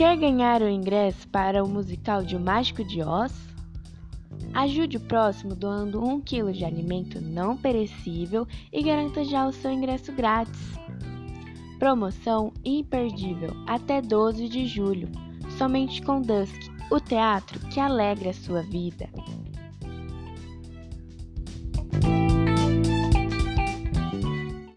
Quer ganhar o ingresso para o musical de O Mágico de Oz? Ajude o próximo doando um kg de alimento não perecível e garanta já o seu ingresso grátis. Promoção imperdível até 12 de julho, somente com Dusk, o teatro que alegra a sua vida.